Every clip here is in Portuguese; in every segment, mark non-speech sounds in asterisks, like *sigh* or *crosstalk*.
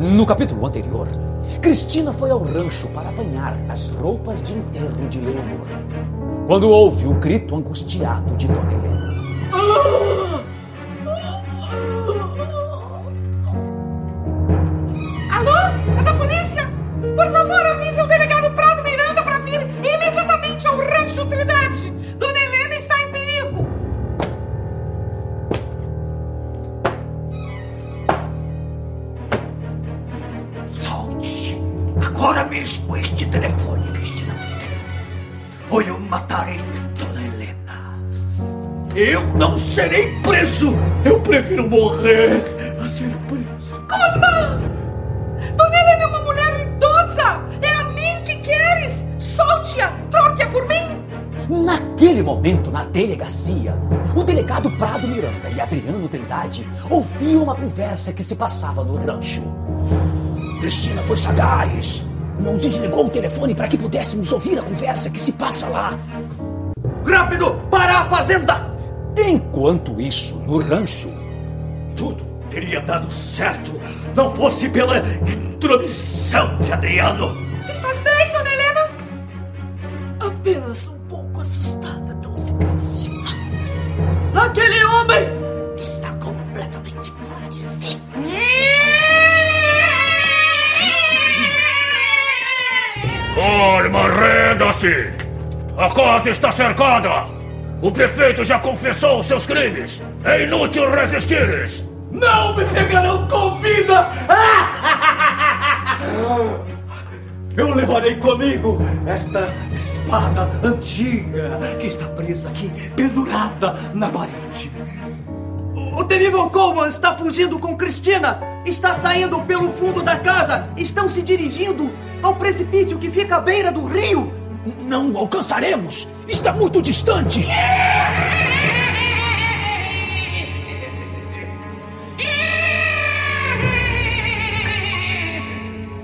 No capítulo anterior, Cristina foi ao rancho para apanhar as roupas de enterro de Leonor. Quando ouve o grito angustiado de Dona Helena. Agora mesmo este telefone, Cristina Monteiro. Ou eu matarei Dona Helena. Eu não serei preso. Eu prefiro morrer a ser preso. Calma! Dona Helena é uma mulher idosa. É a mim que queres. Solte-a. Troque-a por mim. Naquele momento, na delegacia, o delegado Prado Miranda e Adriano Trindade ouviam uma conversa que se passava no rancho. Cristina foi sagaz. Não desligou o telefone para que pudéssemos ouvir a conversa que se passa lá. Rápido, para a fazenda! Enquanto isso, no rancho, Tudo teria dado certo não fosse pela intromissão de Adriano. Estás bem, Dona Helena? Apenas um Calma, renda-se! A casa está cercada! O prefeito já confessou seus crimes! É inútil resistires! Não me pegarão com vida! *laughs* Eu levarei comigo esta espada antiga que está presa aqui, pendurada na parede. O temível Coleman está fugindo com Cristina! Está saindo pelo fundo da casa! Estão se dirigindo ao precipício que fica à beira do rio! não alcançaremos! Está muito distante!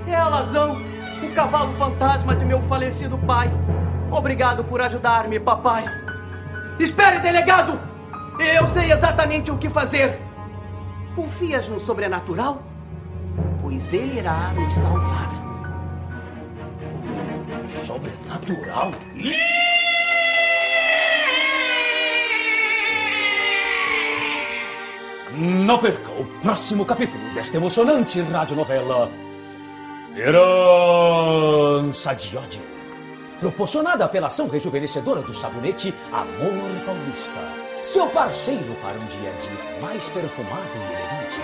É a Alazão, o cavalo fantasma de meu falecido pai. Obrigado por ajudar-me, papai. Espere, delegado! Eu sei exatamente o que fazer. Confias no sobrenatural? Pois ele irá nos salvar. Sobrenatural? Não perca o próximo capítulo desta emocionante radionovela Herança de ódio. Proporcionada pela ação rejuvenescedora do sabonete Amor Paulista. Seu parceiro para um dia a dia mais perfumado e elegante.